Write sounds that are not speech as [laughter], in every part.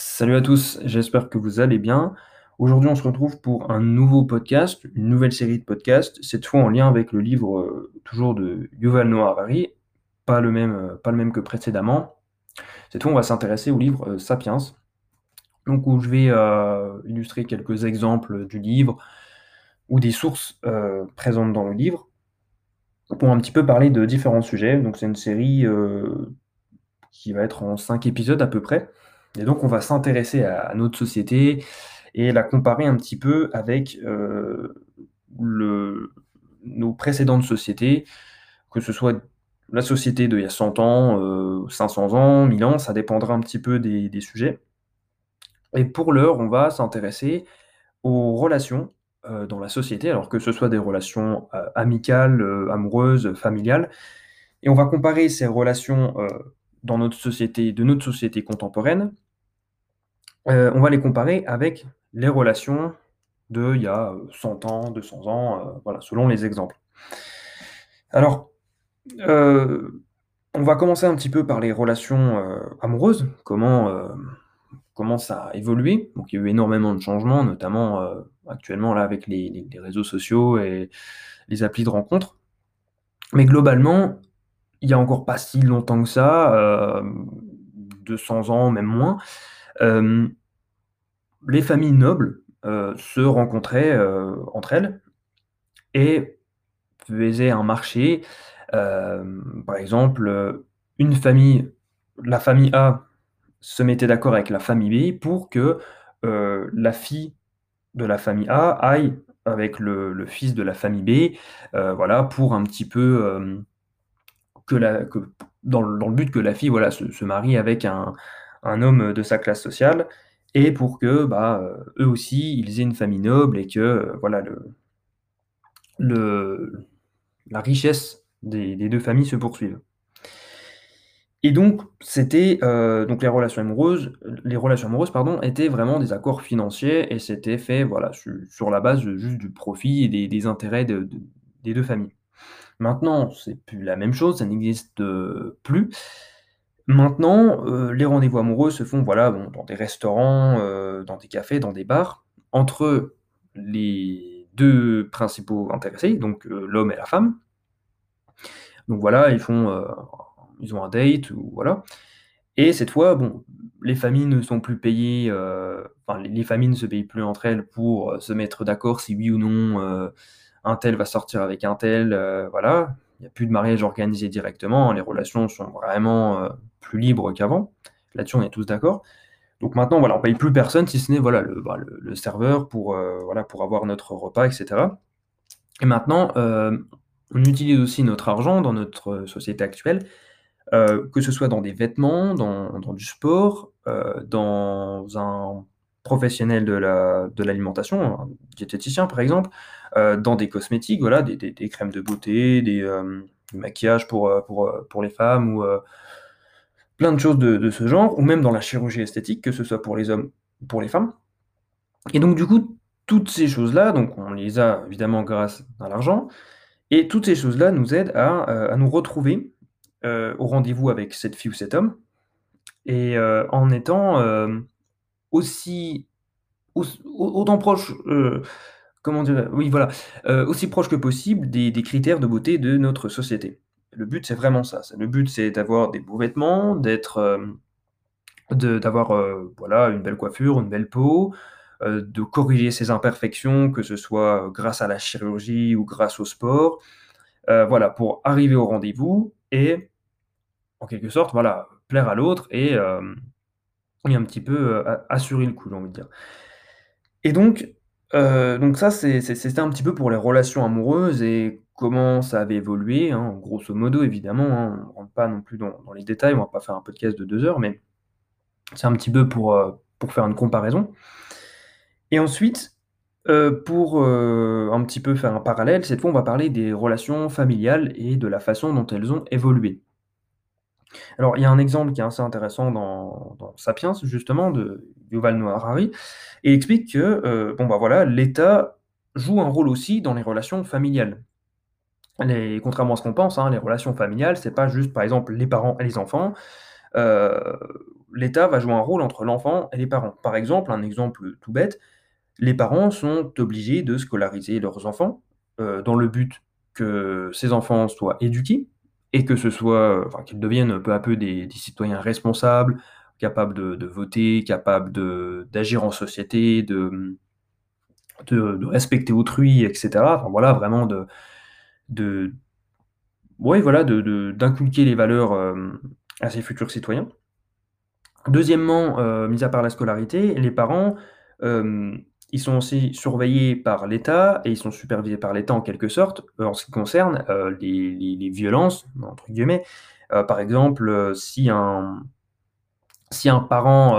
Salut à tous, j'espère que vous allez bien. Aujourd'hui, on se retrouve pour un nouveau podcast, une nouvelle série de podcasts, cette fois en lien avec le livre euh, toujours de Yuval Noah Harari, pas le même, euh, pas le même que précédemment. Cette fois, on va s'intéresser au livre euh, Sapiens, donc où je vais illustrer quelques exemples du livre ou des sources présentes dans le livre pour un petit peu parler de différents sujets. Donc, c'est une série qui va être en cinq épisodes à peu près. Et donc, on va s'intéresser à, notre société et la comparer un petit peu avec euh, le, nos précédentes sociétés, que ce soit la société d'il y a 100 ans, 500 euh, ans, 1000 ans, ça dépendra un petit peu des, sujets. Et pour l'heure, on va s'intéresser aux relations euh, dans la société, alors que ce soit des relations amicales, amoureuses, familiales. Et on va comparer ces relations dans notre société, de notre société contemporaine, euh, on va les comparer avec les relations de il y a 100 ans, 200 ans, euh, selon les exemples. Alors, euh, on va commencer un petit peu par les relations amoureuses, comment, ça a évolué. Il y a eu énormément de changements, notamment actuellement avec les, réseaux sociaux et les applis de rencontres. Mais globalement, il y a encore pas si longtemps que ça, 200 ans, même moins, les familles nobles se rencontraient entre elles et faisaient un marché. par exemple, une famille, la famille A se mettait d'accord avec la famille B pour que la fille de la famille A aille avec le, fils de la famille B, voilà, pour un petit peu dans, le but que la fille voilà, se, marie avec un, homme de sa classe sociale, et pour que bah, eux aussi, ils aient une famille noble et que voilà, le, le, la richesse des, deux familles se poursuive. Et donc, c'était donc les relations amoureuses, les relations amoureuses pardon, étaient vraiment des accords financiers et c'était fait voilà sur, la base juste du profit et des, intérêts des deux familles. Maintenant, c'est plus la même chose, ça n'existe plus. Maintenant, les rendez-vous amoureux se font voilà, dans des restaurants, dans des cafés, dans des bars, entre les deux principaux intéressés, donc l'homme et la femme. Donc voilà, ils font, ils ont un date ou voilà. Et cette fois, bon, les familles ne sont plus payées, enfin les familles ne se payent plus entre elles pour, se mettre d'accord si oui ou non, un tel va sortir avec un tel, euh, voilà. Il n'y a plus de mariage organisé directement, les relations sont vraiment euh, plus libres qu'avant. Là-dessus, on est tous d'accord. Donc maintenant, on paye plus personne si ce n'est voilà, le, bah, serveur pour, euh, voilà, pour avoir notre repas, etc. Et maintenant, on utilise aussi notre argent dans notre société actuelle, que ce soit dans des vêtements, dans, du sport, dans un professionnel de l'alimentation, la, de un diététicien par exemple, euh, dans des cosmétiques, voilà, des, crèmes de beauté, des, euh, maquillages pour, euh, pour, pour, les femmes, ou plein de choses de, ce genre, ou même dans la chirurgie esthétique, que ce soit pour les hommes ou pour les femmes. Et donc du coup, toutes ces choses-là, donc on les a évidemment grâce à l'argent, et toutes ces choses-là nous aident à, à nous retrouver au rendez-vous avec cette fille ou cet homme, et en étant aussi, autant proche, euh, comment dire, oui, voilà, euh, aussi proche que possible des, critères de beauté de notre société. Le but, c'est vraiment ça. Le but, c'est d'avoir des beaux vêtements, d'être, euh, d'avoir, voilà, une belle coiffure, une belle peau, de corriger ses imperfections, que ce soit grâce à la chirurgie ou grâce au sport, voilà, pour arriver au rendez-vous et, en quelque sorte, voilà, plaire à l'autre et et un petit peu, assurer le coup, j'ai envie de dire. Et donc, donc ça, c'était un petit peu pour les relations amoureuses et comment ça avait évolué, hein, grosso modo évidemment, hein, on ne rentre pas non plus dans les détails, on va pas faire un podcast de deux heures, mais c'est un petit peu pour, pour faire une comparaison. Et ensuite, pour, un petit peu faire un parallèle, cette fois on va parler des relations familiales et de la façon dont elles ont évolué. Alors, il y a un exemple qui est assez intéressant dans, Sapiens, justement, de Yuval Noah Harari, et il explique que, euh, bon, bah voilà, l'État joue un rôle aussi dans les relations familiales. Les, contrairement à ce qu'on pense, hein, les relations familiales, c'est pas juste, par exemple, les parents et les enfants. heu, l'État va jouer un rôle entre l'enfant et les parents. Par exemple, un exemple tout bête, les parents sont obligés de scolariser leurs enfants, heu, dans le but que ces enfants soient éduqués et que ce soit, enfin qu'ils deviennent peu à peu des citoyens responsables, capables de voter, capables d'agir en société, de, respecter autrui et cetera. Enfin voilà, vraiment de de voilà, d'inculquer les valeurs, hem, à ses futurs citoyens. Deuxièmement, heu, mis à part la scolarité, les parents, ils sont aussi surveillés par l'État et ils sont supervisés par l'État en quelque sorte, heu, en ce qui concerne, heu, les «violences» entre guillemets. Heu, par exemple, si un si un parent,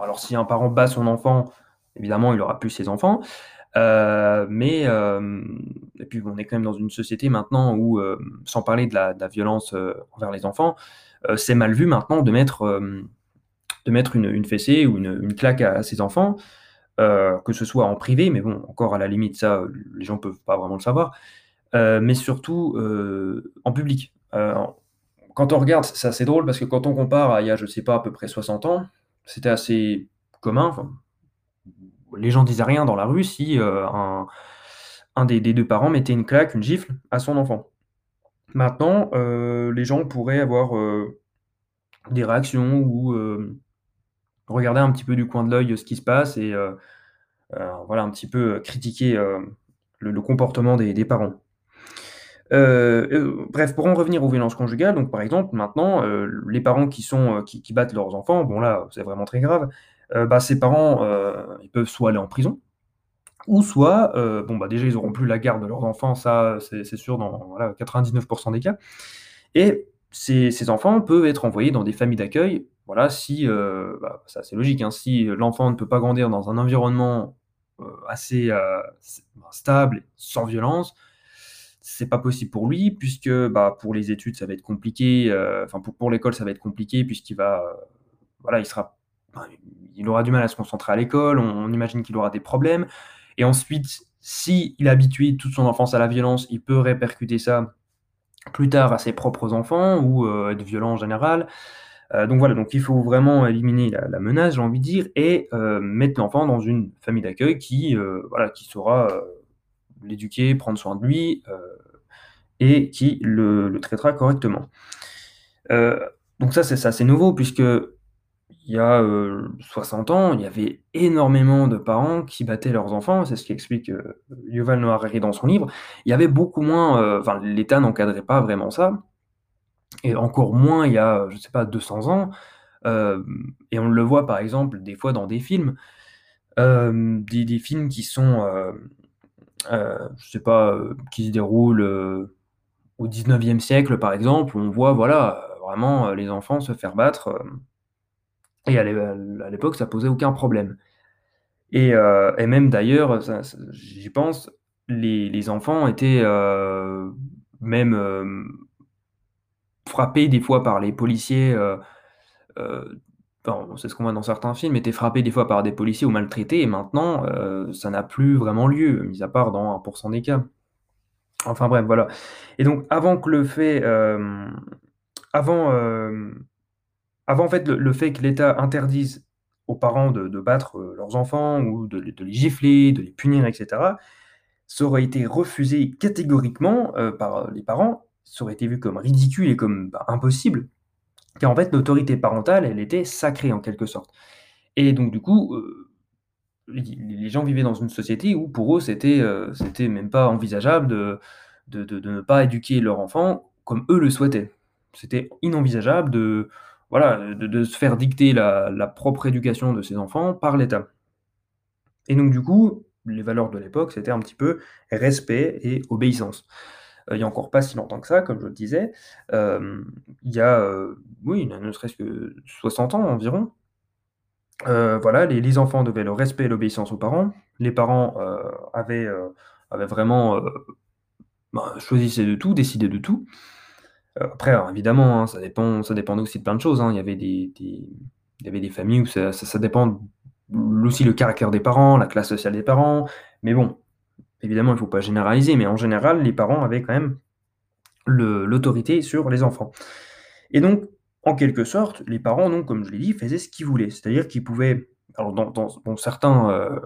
alors si un parent bat son enfant, évidemment il aura plus ses enfants, mais et puis on est quand même dans une société maintenant où, sans parler de la violence, envers les enfants, c'est mal vu maintenant de mettre, de mettre une fessée ou une claque à ses enfants, heu, que ce soit en privé, mais bon, encore à la limite ça, les gens peuvent pas vraiment le savoir, heu, mais surtout, heu, en public. Quand on regarde, c'est assez drôle parce que quand on compare à il y a, je sais pas, à peu près 60 ans, c'était assez commun, les gens disaient rien dans la rue si, un un des des 2 parents mettait une claque, une gifle à son enfant. Maintenant, les gens pourraient avoir, des réactions ou, regarder un petit peu du coin de l'œil, ce qui se passe et heu heu, voilà, un petit peu, critiquer, le comportement des parents. Bref, pour en revenir aux violences conjugales, donc par exemple, maintenant, les parents qui sont, qui battent leurs enfants, bon là, c'est vraiment très grave, bah, ces parents, ils peuvent soit aller en prison ou soit, bon, bah, déjà, ils auront plus la garde de leurs enfants, ça, c'est sûr dans, voilà, 99 des cas et ces enfants peuvent être envoyés dans des familles d'accueil, voilà, si, heu, bah, c'est logique, hein, si l'enfant ne peut pas grandir dans un environnement, heu, assez, s ben, stable, sans violence, c'est pas possible pour lui puisque, bah, pour les études, ça va être compliqué, enfin pour pour l'école, ça va être compliqué puisqu'il va, voilà, il sera il aura du mal à se concentrer à l'école, on imagine qu'il aura des problèmes et ensuite, s'il est habitué toute son enfance à la violence, il peut répercuter ça plus tard à ses propres enfants ou, être violent en général. Heu, donc voilà, donc il faut vraiment éliminer la menace, j'ai envie de dire et heu, mettre l'enfant dans une famille d'accueil qui, qui saura, l'éduquer, prendre soin de lui, et qui le traitera correctement. Donc ça, c'est c'est nouveau puisqu'il y a, heu, 60 ans, il y avait énormément de parents qui battaient leurs enfants. C'est ce qu'explique, heu, Yuval Noah dans son livre. Il y avait beaucoup moins, enfin l'État n'encadrait pas vraiment ça et encore moins il y a, je sais pas, 200 ans. Hem et on le voit par exemple des fois dans des films, hem, des films qui sont, heu, je sais pas, qui se déroulent, au 19e siècle par exemple, on voit voilà, vraiment, les enfants se faire battre, et à l'é à l'époque ça posait aucun problème et et même d'ailleurs, j'y pense, les les enfants étaient, même, hem frappés des fois par les policiers, heu, enfin, c'est ce qu'on voit dans certains films, étaient frappés des fois par des policiers ou maltraités et maintenant, heu, ça n'a plus vraiment lieu, mis à part dans 1% des cas. Enfin bref, voilà et donc avant que le fait, avant, avant en fait le fait que l'État interdise aux parents de battre, leurs enfants ou de les de les gifler, de les punir et cetera, ça aurait été refusé catégoriquement, par, les parents. Ça aurait été vu comme ridicule et comme, bah, impossible, car en fait l'autorité parentale, elle était sacrée en quelque sorte et donc du coup, li les gens vivaient dans une société où pour eux c'était, c'était même pas envisageable de de ne pas éduquer leur enfant comme eux le souhaitaient. C'était inenvisageable de voilà, de se faire dicter la la propre éducation de ses enfants par l'État et donc du coup, les valeurs de l'époque, c'était un petit peu respect et obéissance. Heu, il y a encore pas si longtemps que ça, comme je le disais, hem, il y a, heu, oui, ne serait-ce que 60 ans environ, voilà, les enfants devaient le respect et l'obéissance aux parents. Les parents, avaient, avaient vraiment, ben, choisissaient de tout, décidaient de tout. Après, évidemment, hein, ça dépend ça dépendait aussi de plein de choses, hein. Il y avait des il y avait des familles où ça ça ça dépend aussi le caractère des parents, la classe sociale des parents, mais bon, évidemment, il faut pas généraliser, mais en général, les parents avaient quand même l'autorité sur les enfants et donc en quelque sorte, les parents donc, comme je l'ai dit, faisaient ce qu'ils voulaient. C'est-à-dire qu'ils pouvaient alors bon certains, heu,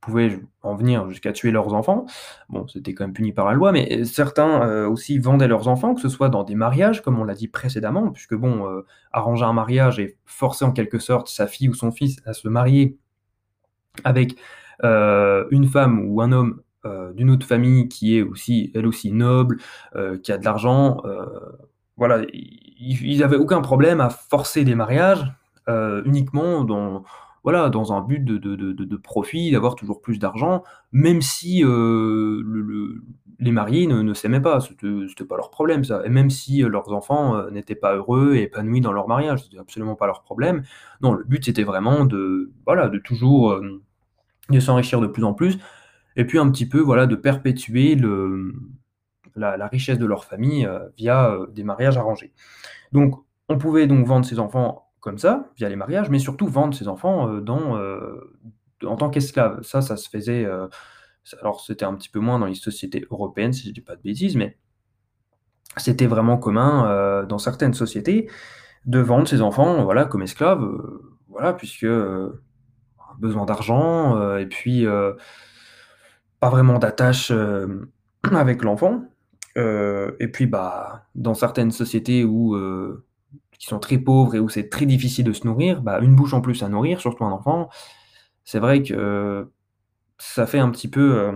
pouvaient en venir jusqu'à tuer leurs enfants. Bon, c'était quand même puni par la loi, mais certains, heu, aussi vendaient leurs enfants, que ce soit dans des mariages, comme on l'a dit précédemment, puisque bon, arranger un mariage et forcer en quelque sorte sa fille ou son fils à se marier avec, une femme ou un homme, d'une autre famille qui est aussi, elle aussi noble, heu, qui a de l'argent, heu, voilà, ils avaient aucun problème à forcer des mariages, uniquement dans voilà, dans un but de de de de profit, d'avoir toujours plus d'argent, même si, les mariés ne s'aimaient pas, c'était pas leur problème ça. Et même si leurs enfants, n'étaient pas heureux et épanouis dans leur mariage, c'était absolument pas leur problème. Non, le but c'était vraiment de voilà, de toujours, de s'enrichir de plus en plus et puis un petit peu, voilà, de perpétuer la richesse de leur famille, heu, via, heu, des mariages arrangés. Donc on pouvait donc vendre ses enfants comme ça, via les mariages, mais surtout vendre ses enfants, heu, dans, en tant qu'esclaves. Ça, ça se faisait, alors c'était un petit peu moins dans les sociétés européennes, si je dis pas de bêtises, mais c'était vraiment commun, dans certaines sociétés, de vendre ses enfants, voilà, comme esclaves, voilà, puisque, besoin d'argent, et puis, pas vraiment d'attache, hem, [clears throat] avec l'enfant, heu et puis, bah, dans certaines sociétés où, heu, qui sont très pauvres et où c'est très difficile de se nourrir, bah, une bouche en plus à nourrir, surtout un enfant, c'est vrai que ça fait un petit peu,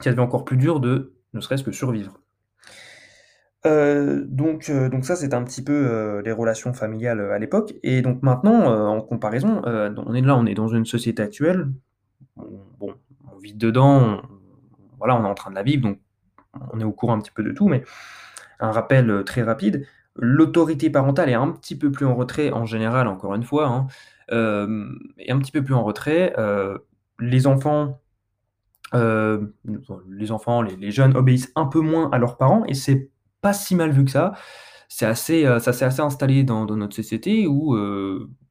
ça devient encore plus dur de ne serait-ce que survivre. Donc donc ça, c'est un petit peu, les relations familiales, à l'époque. Et donc maintenant, en comparaison, on est là, on est dans une société actuelle, on bon, on vit dedans, on voilà, on est en train de la vivre, donc on est au courant un petit peu de tout, mais un rappel, heu, très rapide, l'autorité parentale est un petit peu plus en retrait en général, encore une fois, hein, est un petit peu plus en retrait, heu, les enfants, les enfants, les jeunes obéissent un peu moins à leurs parents et c'est pas si mal vu que ça. C'est assez, ça s'est assez installé dans dans notre société où,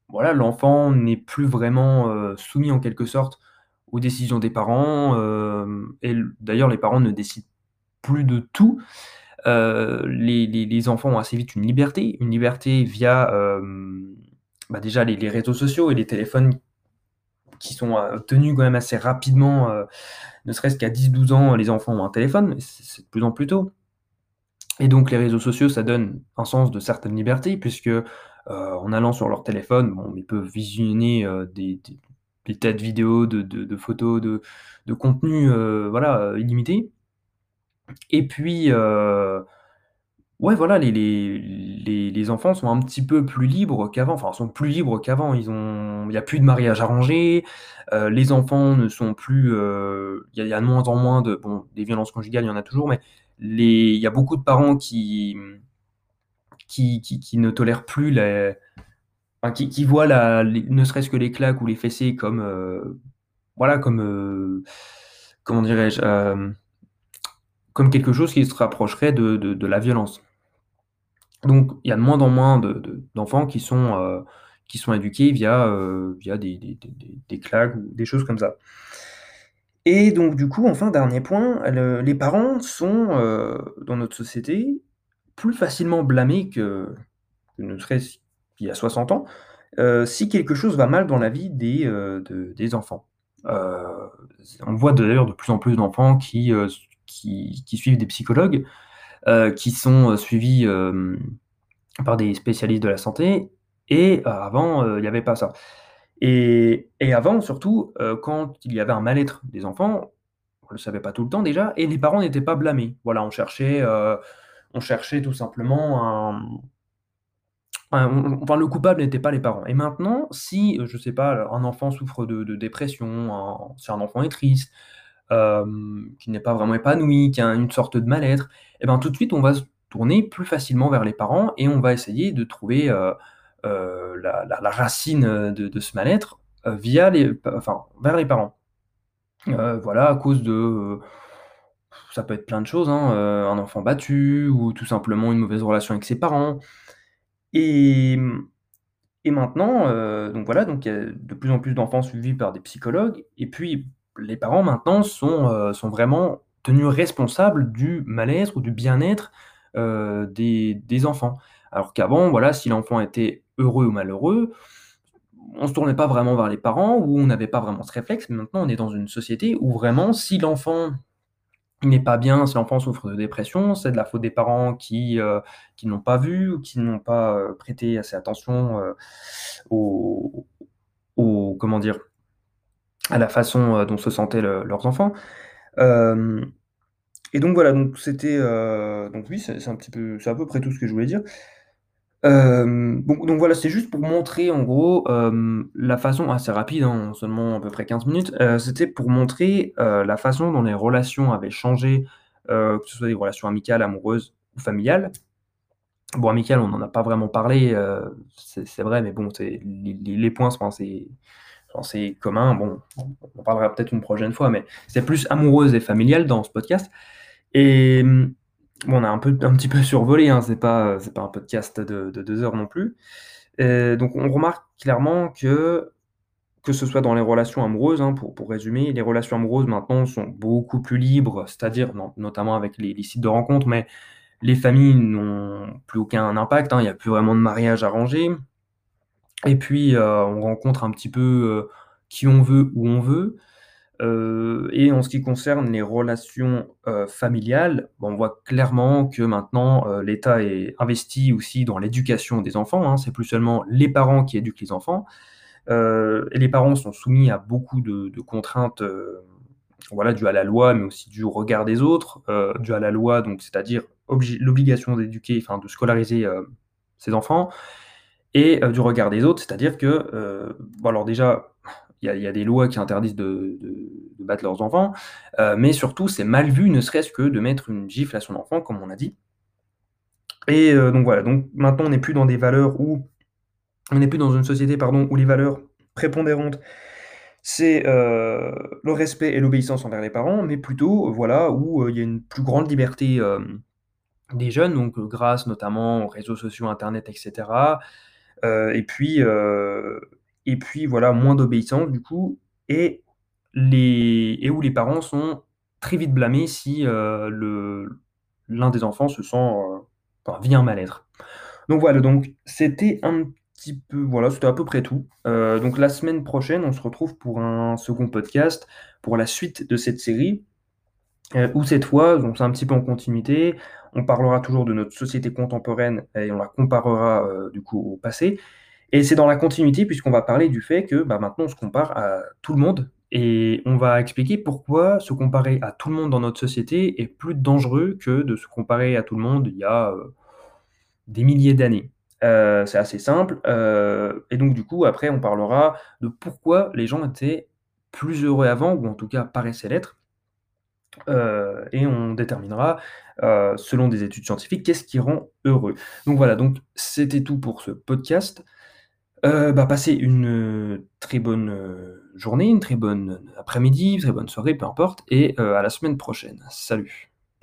voilà, l'enfant n'est plus vraiment, soumis en quelque sorte aux décisions des parents, hem et d'ailleurs les parents ne décident plus de tout. Heu, les les enfants ont assez vite une liberté, une liberté via, hem, bah, déjà les réseaux sociaux et les téléphones qui sont, obtenus quand même assez rapidement, ne serait-ce qu'à 10-12 ans, les enfants ont un téléphone, c'est de plus en plus tôt. Et donc les réseaux sociaux, ça donne un sens de certaines libertés puisque, en allant sur leur téléphone, ils peuvent visionner, des des tas de vidéos, de photos, de de contenus, heu, voilà, heu, illimités. Et puis, heu, ouais, voilà, les enfants sont un petit peu plus libres qu'avant, enfin, sont plus libres qu'avant. Il y a plus de mariage arrangés, heu, les enfants ne sont plus, il y a de moins en moins de bon, des violences conjugales, il y en a toujours, mais il y a beaucoup de parents qui, qui qui qui ne tolèrent plus les qui qui voient ne serait-ce que les claques ou les fessées comme, heu, voilà, comme, heu, comment dirais-je? Hem, comme quelque chose qui se rapprocherait de de la violence. Donc il y a de moins en moins de de d'enfants qui sont, qui sont éduqués via, via des des claques ou des choses comme ça. Et donc du coup, enfin, dernier point, le les parents sont, dans notre société, plus facilement blâmés que ne serait-ce qu'il y a 60 ans, heu, si quelque chose va mal dans la vie des, de des enfants. Heu, on voit d'ailleurs de plus en plus d'enfants qui, qui suivent des psychologues, qui sont, suivis, par des spécialistes de la santé et avant, il y avait pas ça. Et et avant surtout, quand il y avait un mal-être des enfants, on le savait pas tout le temps déjà et les parents n'étaient pas blâmés. Voilà, on cherchait, on cherchait tout simplement un enfin le coupable n'était pas les parents et maintenant si, heu, je sais pas, un enfant souffre de dépression, si un enfant est triste, hem, qui n'est pas vraiment épanoui, qui a une sorte de mal-être et ben, tout de suite on va se tourner plus facilement vers les parents et on va essayer de trouver, heu, la racine, de ce mal-être, via les enfin, vers les parents. Voilà, à cause de, ça peut être plein de choses, hein, un enfant battu ou tout simplement une mauvaise relation avec ses parents et maintenant, heu, donc voilà, donc il y a de plus en plus d'enfants suivis par des psychologues et puis les parents maintenant sont, heu, sont vraiment tenus responsables du mal-être ou du bien-être, heu, des des enfants. Alors qu'avant, voilà, si l'enfant était heureux ou malheureux, on se tournait pas vraiment vers les parents ou on n'avait pas vraiment ce réflexe. Mais maintenant, on est dans une société où vraiment, si l'enfant n'est pas bien, si l'enfant souffre de dépression, c'est de la faute des parents qui, heu, qui n'ont pas vu ou qui n'ont pas, heu, prêté assez attention, heu, au comment dire? À la façon, heu, dont se sentaient le leurs enfants. Et donc voilà, donc c'était, donc oui, un petit peu c'est à peu près tout ce que je voulais dire. Donc voilà, c'est juste pour montrer en gros, la façon assez rapide, hein, seulement à peu près 15 minutes, c'était pour montrer, la façon dont les relations avaient changé, que ce soit des relations amicales, amoureuses ou familiales. Bon, amicales, on n'en a pas vraiment parlé, c'est c'est vrai, mais bon, c'est les les points sont assez assez communs. Bon, on en parlera peut-être une prochaine fois, mais c'est plus amoureuse et familiale dans ce podcast et On a un un petit peu survolé, hein, c'est pas, un podcast de de 2 heures non plus. Donc on remarque clairement que, que ce soit dans les relations amoureuses, hein, pour pour résumer, les relations amoureuses maintenant sont beaucoup plus libres, c'est-à-dire notamment avec les sites de rencontres, mais les familles n'ont plus aucun impact, hein, il y a plus vraiment de mariage arrangé et puis, heu, on rencontre un petit peu, heu, qui on veut, où on veut. Heu et en ce qui concerne les relations, heu, familiales, on voit clairement que maintenant, heu, l'État est investi aussi dans l'éducation des enfants, hein. C'est plus seulement les parents qui éduquent les enfants, et les parents sont soumis à beaucoup de contraintes, voilà, dues à la loi, mais aussi au regard des autres, dues à la loi, donc c'est-à-dire obli l'obligation d'éduquer, enfin de scolariser, ses enfants et du regard des autres, c'est-à-dire que, alors déjà, il y a des lois qui interdisent de battre leurs enfants, heu, mais surtout c'est mal vu, ne serait-ce que de mettre une gifle à son enfant, comme on a dit. Et heu, donc voilà, donc maintenant on n'est plus dans des valeurs où on n'est plus dans une société, pardon, où les valeurs prépondérantes, c'est, heu, le respect et l'obéissance envers les parents, mais plutôt, voilà, où, il y a une plus grande liberté, des jeunes, donc grâce notamment aux réseaux sociaux, internet et cetera, Heu et puis, et puis voilà, moins d'obéissance du coup et les et où les parents sont très vite blâmés si, heu, le l'un des enfants se sent, heu, enfin vit un mal-être. Donc voilà, donc c'était un petit peu voilà, c'était à peu près tout. Heu, donc la semaine prochaine, on se retrouve pour un second podcast, pour la suite de cette série, où cette fois, donc c'est un petit peu en continuité, on parlera toujours de notre société contemporaine et on la comparera, du coup au passé et c'est dans la continuité puisqu'on va parler du fait que, bah, maintenant on se compare à tout le monde et on va expliquer pourquoi se comparer à tout le monde dans notre société est plus dangereux que de se comparer à tout le monde il y a, heu, des milliers d'années. Heu, c'est assez simple, heu et donc du coup après on parlera de pourquoi les gens étaient plus heureux avant ou en tout cas paraissaient l'être, et on déterminera, selon des études scientifiques, qu'est-ce qui rend heureux. Donc voilà, donc c'était tout pour ce podcast. Heu, bah, passez une, heu, très bonne, heu, journée, une très bonne après-midi, très bonne soirée, peu importe et à la semaine prochaine. Salut.